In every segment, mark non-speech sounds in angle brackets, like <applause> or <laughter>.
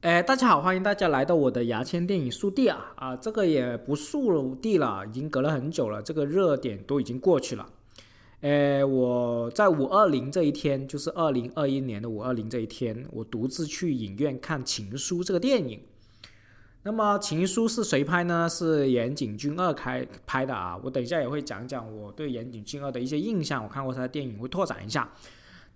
哎，大家好，欢迎大家来到我的牙签电影速递啊啊，这个也不速递了，已经隔了很久了，这个热点都已经过去了。哎，我在五二零这一天，就是二零二一年的五二零这一天，我独自去影院看《情书》这个电影。那么，《情书》是谁拍呢？是岩井俊二开拍的啊。我等一下也会讲讲我对岩井俊二的一些印象，我看过他的电影，会拓展一下。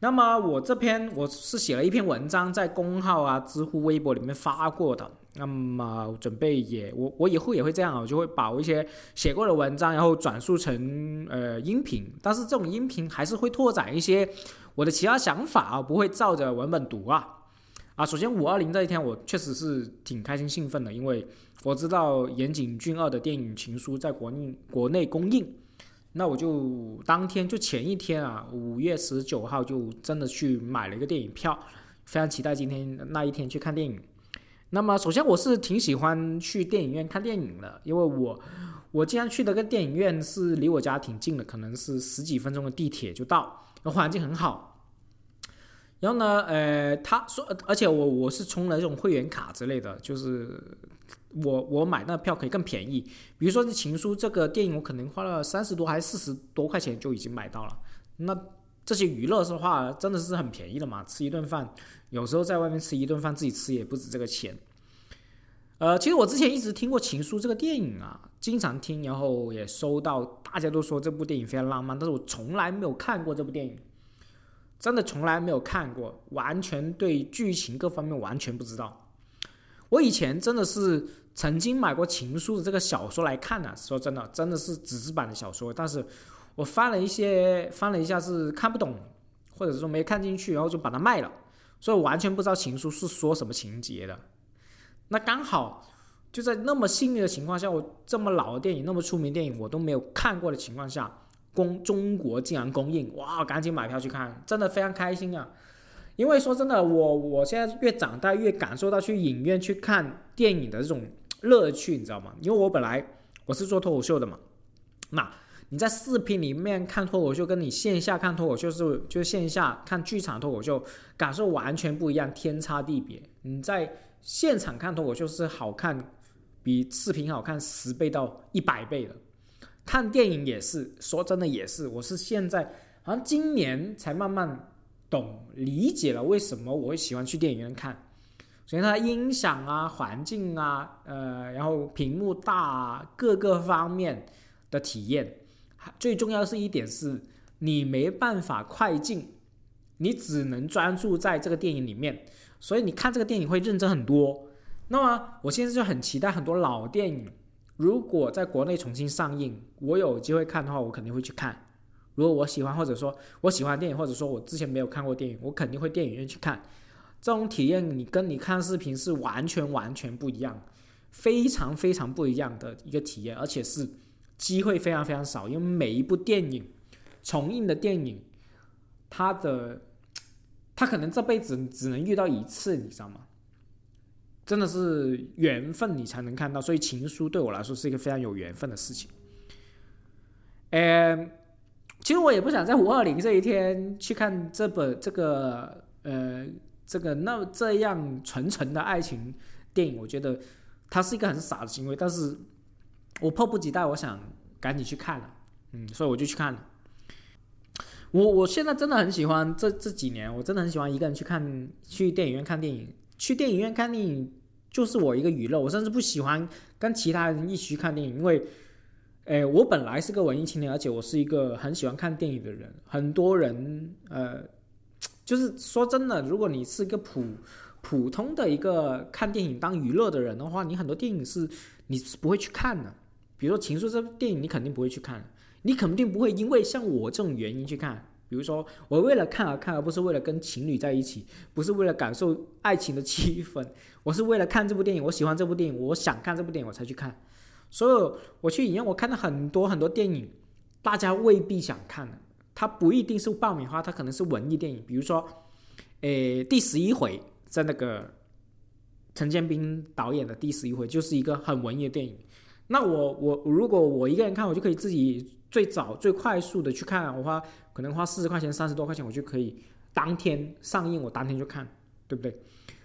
那么我这篇我是写了一篇文章，在公号啊、知乎、微博里面发过的。那么准备也我我以后也会这样，我就会把我一些写过的文章，然后转述成呃音频。但是这种音频还是会拓展一些我的其他想法啊，不会照着文本读啊。啊，首先五二零这一天，我确实是挺开心兴奋的，因为我知道岩井俊二的电影《情书》在国内国内公映。那我就当天就前一天啊，五月十九号就真的去买了一个电影票，非常期待今天那一天去看电影。那么首先我是挺喜欢去电影院看电影的，因为我我经常去的个电影院是离我家挺近的，可能是十几分钟的地铁就到，环境很好。然后呢，呃，他说，而且我我是充了这种会员卡之类的，就是。我我买那票可以更便宜，比如说《情书》这个电影，我可能花了三十多还是四十多块钱就已经买到了。那这些娱乐的话，真的是很便宜的嘛？吃一顿饭，有时候在外面吃一顿饭，自己吃也不止这个钱。呃，其实我之前一直听过《情书》这个电影啊，经常听，然后也收到大家都说这部电影非常浪漫，但是我从来没有看过这部电影，真的从来没有看过，完全对剧情各方面完全不知道。我以前真的是。曾经买过《情书》的这个小说来看呢，说真的，真的是纸质版的小说，但是我翻了一些，翻了一下是看不懂，或者说没看进去，然后就把它卖了，所以完全不知道《情书》是说什么情节的。那刚好就在那么幸运的情况下，我这么老的电影，那么出名电影我都没有看过的情况下，公中国竟然公映，哇，赶紧买票去看，真的非常开心啊！因为说真的，我我现在越长大越感受到去影院去看电影的这种。乐趣，你知道吗？因为我本来我是做脱口秀的嘛，那你在视频里面看脱口秀，跟你线下看脱口秀是就线下看剧场脱口秀感受完全不一样，天差地别。你在现场看脱口秀是好看，比视频好看十倍到一百倍的。看电影也是，说真的也是，我是现在好像今年才慢慢懂理解了为什么我会喜欢去电影院看。首先，它音响啊、环境啊，呃，然后屏幕大，啊，各个方面的体验，最重要的是一点是，你没办法快进，你只能专注在这个电影里面，所以你看这个电影会认真很多。那么，我现在就很期待很多老电影，如果在国内重新上映，我有机会看的话，我肯定会去看。如果我喜欢，或者说我喜欢电影，或者说我之前没有看过电影，我肯定会电影院去看。这种体验，你跟你看视频是完全完全不一样，非常非常不一样的一个体验，而且是机会非常非常少，因为每一部电影重映的电影，它的 <tsk> 它可能这辈子只能遇到一次，你知道吗？真的是缘分，你才能看到。所以《情书》对我来说是一个非常有缘分的事情。呃，其实我也不想在五二零这一天去看这本这个呃。这个那这样纯纯的爱情电影，我觉得它是一个很傻的行为，但是我迫不及待，我想赶紧去看了，嗯，所以我就去看了。我我现在真的很喜欢这这几年，我真的很喜欢一个人去看去电影院看电影，去电影院看电影就是我一个娱乐，我甚至不喜欢跟其他人一起去看电影，因为，诶，我本来是个文艺青年，而且我是一个很喜欢看电影的人，很多人呃。就是说真的，如果你是一个普普通的一个看电影当娱乐的人的话，你很多电影是你是不会去看的。比如说《情书》这部电影，你肯定不会去看，你肯定不会因为像我这种原因去看。比如说，我为了看而看，而不是为了跟情侣在一起，不是为了感受爱情的气氛，我是为了看这部电影，我喜欢这部电影，我想看这部电影我才去看。所以我去影院，我看到很多很多电影，大家未必想看的。它不一定是爆米花，它可能是文艺电影。比如说，诶，第十一回在那个陈建斌导演的第十一回，就是一个很文艺的电影。那我我如果我一个人看，我就可以自己最早最快速的去看，我花可能花四十块钱、三十多块钱，我就可以当天上映，我当天就看，对不对？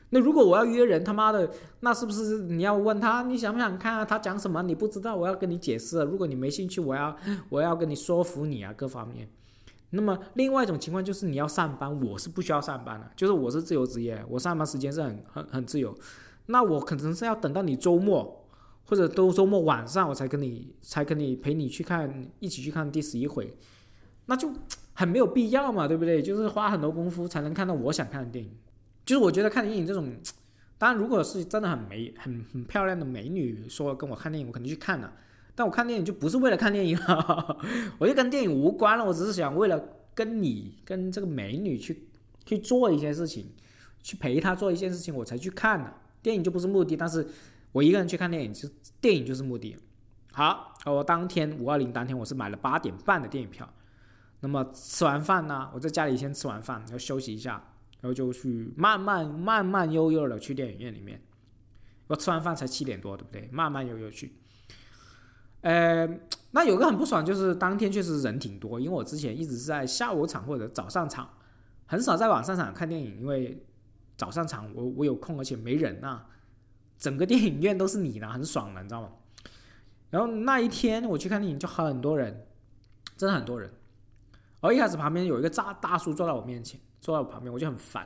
那如果我要约人，他妈的，那是不是你要问他你想不想看啊？他讲什么你不知道，我要跟你解释。如果你没兴趣，我要我要跟你说服你啊，各方面。那么另外一种情况就是你要上班，我是不需要上班的，就是我是自由职业，我上班时间是很很很自由。那我可能是要等到你周末或者都周末晚上，我才跟你才跟你陪你去看一起去看第十一回，那就 <tsk> 很没有必要嘛，对不对？就是花很多功夫才能看到我想看的电影。就是我觉得看电影这种，当然如果是真的很美、很很漂亮的美女说跟我看电影，我肯定去看了。但我看电影就不是为了看电影了，<laughs> 我就跟电影无关了。我只是想为了跟你、跟这个美女去去做一些事情，去陪她做一件事情，我才去看的。电影就不是目的，但是我一个人去看电影，就电影就是目的。好，我当天五二零当天我是买了八点半的电影票。那么吃完饭呢，我在家里先吃完饭，要休息一下。然后就去慢慢慢慢悠悠的去电影院里面，我吃完饭才七点多，对不对？慢慢悠悠去。呃，那有个很不爽，就是当天确实人挺多，因为我之前一直是在下午场或者早上场，很少在晚上场看电影，因为早上场我我有空，而且没人呐，整个电影院都是你呢，很爽的，你知道吗？然后那一天我去看电影就很多人，真的很多人。而一开始旁边有一个大大叔坐在我面前。坐在我旁边，我就很烦，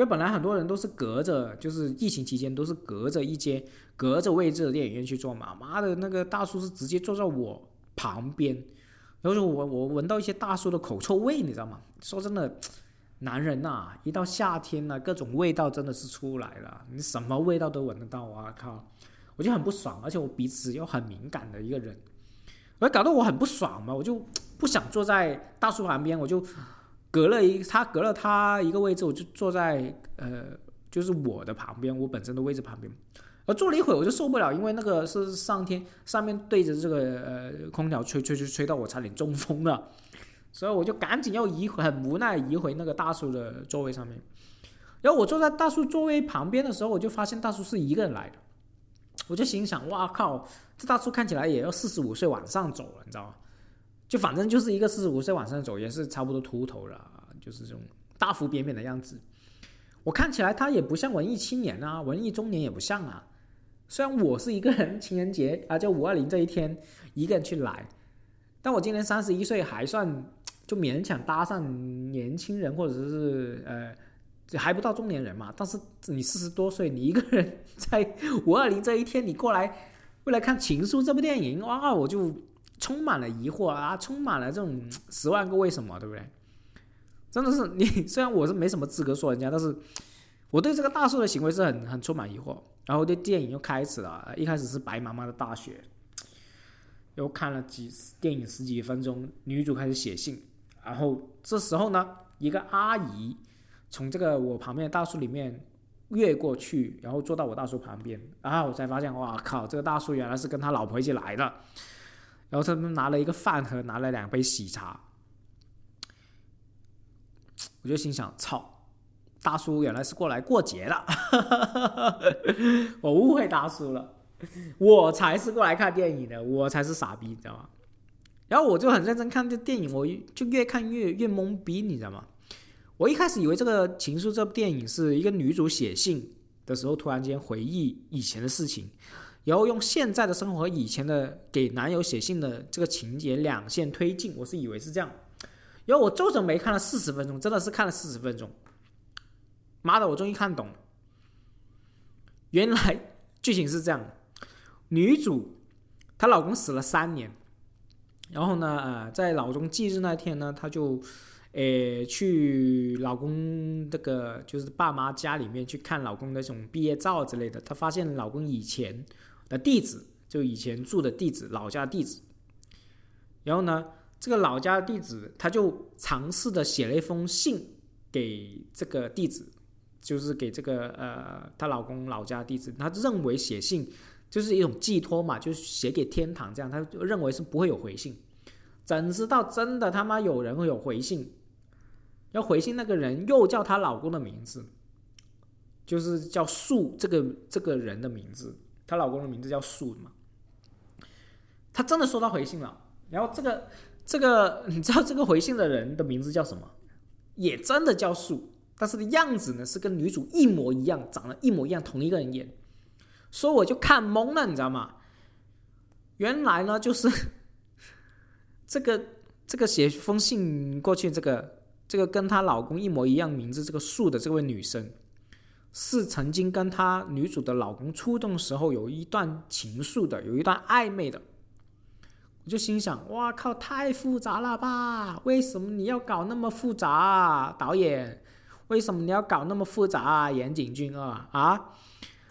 因为本来很多人都是隔着，就是疫情期间都是隔着一间、隔着位置的电影院去坐嘛。妈的，那个大叔是直接坐在我旁边，然后我我闻到一些大叔的口臭味，你知道吗？说真的，男人呐，一到夏天呢，各种味道真的是出来了，你什么味道都闻得到啊！靠，我就很不爽，而且我鼻子又很敏感的一个人，而搞得我很不爽嘛，我就不想坐在大叔旁边，我就。隔了一，他隔了他一个位置，我就坐在呃，就是我的旁边，我本身的位置旁边。我坐了一会儿，我就受不了，因为那个是上天上面对着这个呃空调吹吹吹吹到我差点中风了，所以我就赶紧要移回，很无奈移回那个大叔的座位上面。然后我坐在大叔座位旁边的时候，我就发现大叔是一个人来的，我就心想：哇靠，这大叔看起来也要四十五岁往上走了，你知道吗？就反正就是一个四十五岁往上走，也是差不多秃头了，就是这种大腹便便的样子。我看起来他也不像文艺青年啊，文艺中年也不像啊。虽然我是一个人情人节啊，就五二零这一天一个人去来，但我今年三十一岁，还算就勉强搭上年轻人或者是呃还不到中年人嘛。但是你四十多岁，你一个人在 <laughs> 五二零这一天你过来为了看《情书》这部电影，哇，我就。充满了疑惑啊，充满了这种十万个为什么，对不对？真的是你，<laughs> 虽然我是没什么资格说人家，但是我对这个大叔的行为是很很充满疑惑。然后对电影又开始了，一开始是白茫茫的大雪，又看了几电影十几分钟，女主开始写信，然后这时候呢，一个阿姨从这个我旁边的大树里面越过去，然后坐到我大叔旁边，然后我才发现，哇靠，这个大叔原来是跟他老婆一起来的。然后他们拿了一个饭盒，拿了两杯喜茶，我就心想：操，大叔原来是过来过节的，<laughs> 我误会大叔了，我才是过来看电影的，我才是傻逼，你知道吗？然后我就很认真看这电影，我就越看越越懵逼，你知道吗？我一开始以为这个《情书》这部电影是一个女主写信的时候，突然间回忆以前的事情。然后用现在的生活和以前的给男友写信的这个情节两线推进，我是以为是这样。然后我皱着眉看了四十分钟，真的是看了四十分钟。妈的，我终于看懂了，原来剧情是这样：女主她老公死了三年，然后呢，呃，在老公忌日那天呢，她就。诶，去老公这个就是爸妈家里面去看老公的那种毕业照之类的，她发现老公以前的地址，就以前住的地址，老家地址。然后呢，这个老家地址，他就尝试的写了一封信给这个地址，就是给这个呃她老公老家地址。她认为写信就是一种寄托嘛，就是写给天堂这样，他就认为是不会有回信。怎知道真的他妈有人会有回信？要回信那个人又叫她老公的名字，就是叫树这个这个人的名字，她老公的名字叫树嘛。她真的收到回信了，然后这个这个 <laughs> 你知道这个回信的人的名字叫什么？也真的叫树，但是的样子呢是跟女主一模一样，长得一模一样，同一个人演，所以我就看懵了，你知道吗？原来呢就是 <laughs> 这个这个写封信过去，这个这个跟她老公一模一样名字这个树的这位女生，是曾经跟她女主的老公初动时候有一段情愫的，有一段暧昧的。我就心想，哇靠，太复杂了吧？为什么你要搞那么复杂，导演？为什么你要搞那么复杂啊，岩井俊二啊？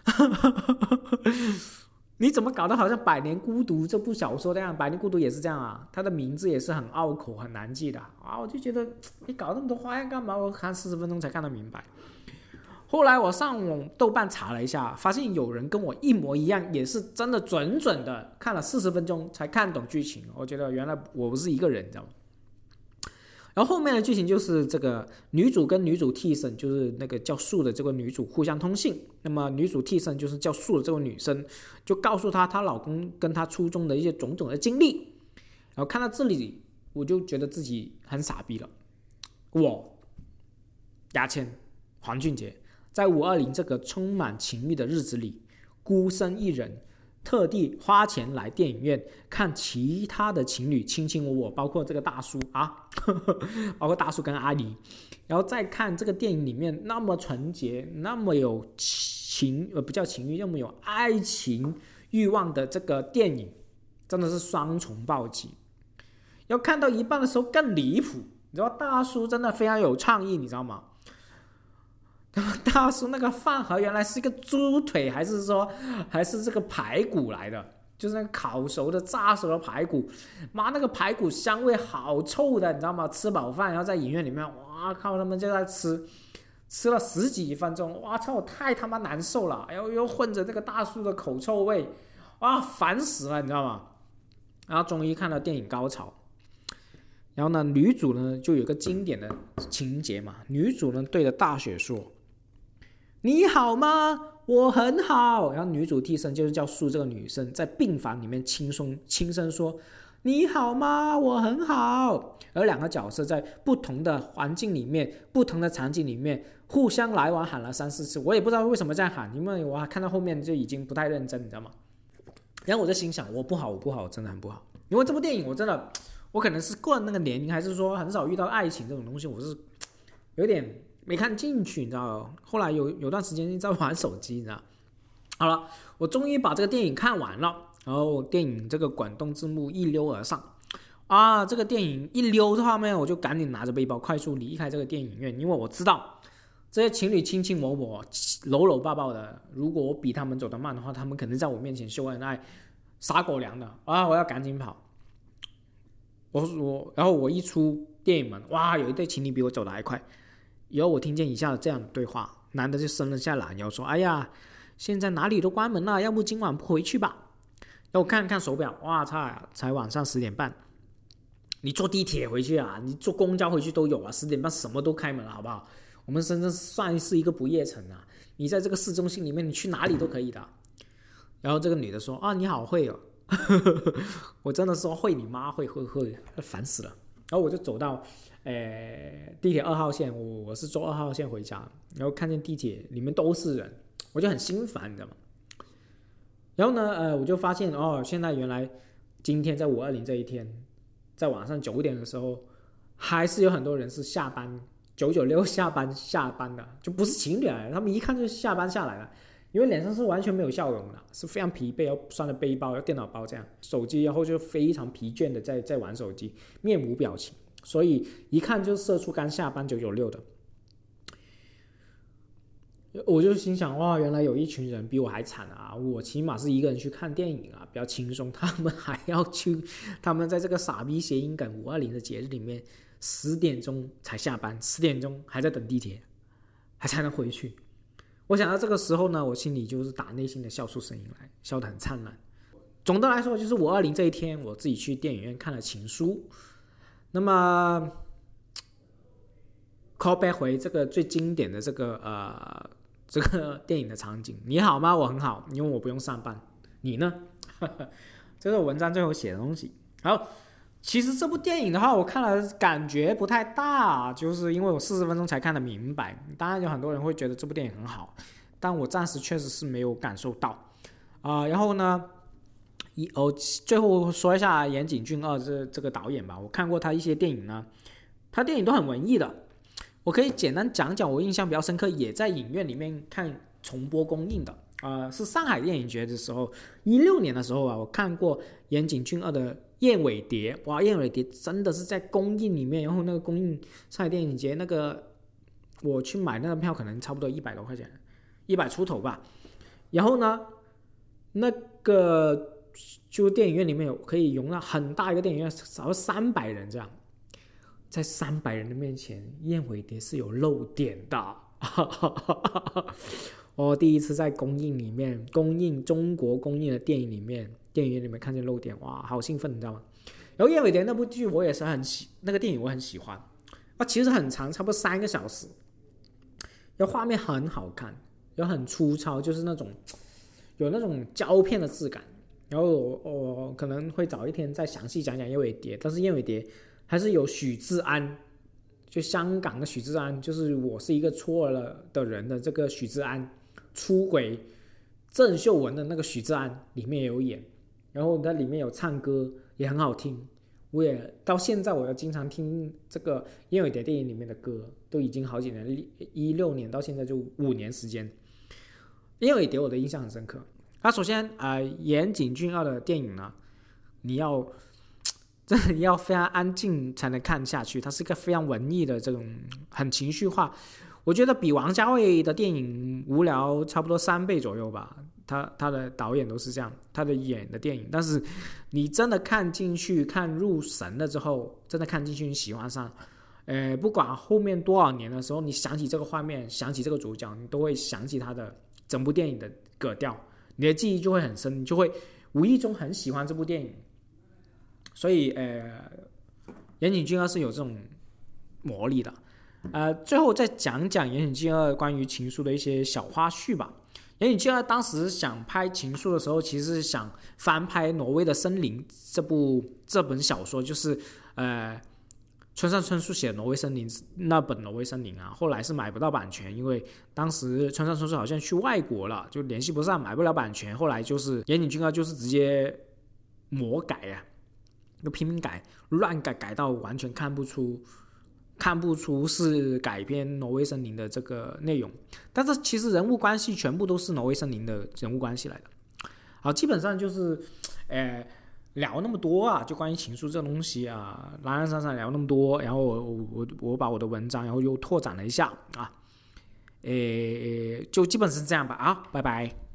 <laughs> 你怎么搞得好像《百年孤独》这部小说那样？《百年孤独》也是这样啊，它的名字也是很拗口、很难记的啊！我就觉得你搞那么多花样干嘛？我看四十分钟才看得明白。后来我上网豆瓣查了一下，发现有人跟我一模一样，也是真的准准的看了四十分钟才看懂剧情。我觉得原来我不是一个人，你知道吗？然后后面的剧情就是这个女主跟女主替身，就是那个叫素的这个女主互相通信。那么女主替身就是叫素的这个女生，就告诉她她老公跟她初中的一些种种的经历。然后看到这里，我就觉得自己很傻逼了。我，牙签，黄俊杰。在五二零这个充满情欲的日子里，孤身一人，特地花钱来电影院看其他的情侣卿卿我我，包括这个大叔啊，<laughs> 包括大叔跟阿姨，然后再看这个电影里面那么纯洁、那么有情呃不叫情欲，那么有爱情欲望的这个电影，真的是双重暴击。要看到一半的时候更离谱，你知道大叔真的非常有创意，你知道吗？大叔，那个饭盒原来是一个猪腿，还是说还是这个排骨来的？就是那个烤熟的、炸熟的排骨。妈，那个排骨香味好臭的，你知道吗？吃饱饭，然后在影院里面，哇靠，他们就在吃，吃了十几分钟，哇操，太他妈难受了！然后又混着这个大叔的口臭味，哇，烦死了，你知道吗？然后终于看到电影高潮，然后呢，女主呢就有个经典的情节嘛，女主呢对着大雪说。你好吗？我很好。然后女主替身就是叫苏这个女生，在病房里面轻松轻声说：“你好吗？我很好。”而两个角色在不同的环境里面、不同的场景里面互相来往喊了三四次，我也不知道为什么这样喊，因为我看到后面就已经不太认真，你知道吗？然后我就心想：我不好，我不好，真的很不好。因为这部电影我真的，我可能是过了那个年龄，还是说很少遇到爱情这种东西，我是有点。没看进去，你知道？后来有有段时间在玩手机，你知道？好了，我终于把这个电影看完了。然后电影这个滚动字幕一溜而上，啊，这个电影一溜的画面，我就赶紧拿着背包快速离开这个电影院，因为我知道这些情侣卿卿我我、搂搂抱抱的，如果我比他们走得慢的话，他们肯定在我面前秀恩爱、撒狗粮的啊！我要赶紧跑。我我，然后我一出电影门，哇，有一对情侣比我走的还快。然后我听见以下的这样的对话，男的就伸了下懒腰说：“哎呀，现在哪里都关门了，要不今晚不回去吧？”让我看看手表，哇操，才晚上十点半。你坐地铁回去啊？你坐公交回去都有啊？十点半什么都开门了，好不好？我们深圳算是一个不夜城啊。你在这个市中心里面，你去哪里都可以的。然后这个女的说：“啊，你好会哦。<laughs> ”我真的说会你妈会会会，烦死了。然后我就走到。诶，地铁二号线，我我是坐二号线回家，然后看见地铁里面都是人，我就很心烦，你知道吗？然后呢，呃，我就发现哦，现在原来今天在五二零这一天，在晚上九点的时候，还是有很多人是下班九九六下班下班的，就不是情侣来，他们一看就是下班下来了，因为脸上是完全没有笑容的，是非常疲惫，要拴着背包，要电脑包这样，手机，然后就非常疲倦的在在玩手机，面无表情。所以一看就社畜刚下班九九六的，我就心想哇，原来有一群人比我还惨啊！我起码是一个人去看电影啊，比较轻松，他们还要去，<laughs> 他们在这个傻逼谐音梗五二零的节日里面，十点钟才下班，十点钟还在等地铁，还才能回去。我想到这个时候呢，我心里就是打内心的笑出声音来，笑得很灿烂。总的来说，就是五二零这一天，我自己去电影院看了《情书》。那么，call back 回这个最经典的这个呃这个电影的场景，你好吗？我很好，因为我不用上班。你呢？<laughs> 这是文章最后写的东西。好，其实这部电影的话，我看了感觉不太大，就是因为我四十分钟才看得明白。当然有很多人会觉得这部电影很好，但我暂时确实是没有感受到。啊，然后呢，哦，最后说一下岩井俊二这这个导演吧。我看过他一些电影呢，他电影都很文艺的。我可以简单讲讲我印象比较深刻，也在影院里面看重播公映的。啊，是上海电影节的时候，一六年的时候啊，我看过岩井俊二的。燕尾蝶，哇！燕尾蝶真的是在公映里面，然后那个公映上海电影节那个，我去买那个票可能差不多一百多块钱，一百出头吧。然后呢，那个就电影院里面有可以容纳很大一个电影院，少三百人这样，在三百人的面前，燕尾蝶是有漏点的。我 <laughs> 第一次在公映里面，公映中国公映的电影里面。电影院里面看见漏点，哇，好兴奋，你知道吗？然后《燕尾蝶》那部剧我也是很喜，那个电影我很喜欢。啊，其实很长，差不多三个小时，然后画面很好看，又很粗糙，就是那种有那种胶片的质感。然后我我可能会早一天再详细讲讲《燕尾蝶》，但是《燕尾蝶》还是有许志安，就香港的许志安，就是我是一个错了的人的这个许志安出轨郑秀文的那个许志安里面也有演。然后它里面有唱歌，也很好听。我也到现在，我要经常听这个《燕尾蝶》电影里面的歌，都已经好几年，一六年到现在就五年时间。《燕尾蝶》我的印象很深刻。那首先啊，岩井俊二的电影呢，你要 <tsk> 真的要非常安静才能看下去。它是一个非常文艺的这种，很情绪化。我觉得比王家卫的电影无聊差不多三倍左右吧。他他的导演都是这样，他的演的电影，但是你真的看进去、看入神了之后，真的看进去，你喜欢上，呃，不管后面多少年的时候，你想起这个画面，想起这个主角，你都会想起他的整部电影的格调，你的记忆就会很深，你就会无意中很喜欢这部电影。所以，呃，岩井俊二是有这种魔力的。呃，最后再讲讲岩井俊二关于情书的一些小花絮吧。岩井俊二当时想拍《情书》的时候，其实是想翻拍《挪威的森林》这部这本小说，就是呃村上春树写《挪威森林》那本《挪威森林》啊。后来是买不到版权，因为当时村上春树好像去外国了，就联系不上，买不了版权。后来就是岩井俊二就是直接魔改呀，就拼命改，乱改，改到完全看不出。看不出是改编《挪威森林》的这个内容，但是其实人物关系全部都是《挪威森林》的人物关系来的。好，基本上就是，呃，聊那么多啊，就关于情书这东西啊，懒懒散散聊那么多，然后我我我我把我的文章然后又拓展了一下啊，诶，就基本是这样吧啊，拜拜。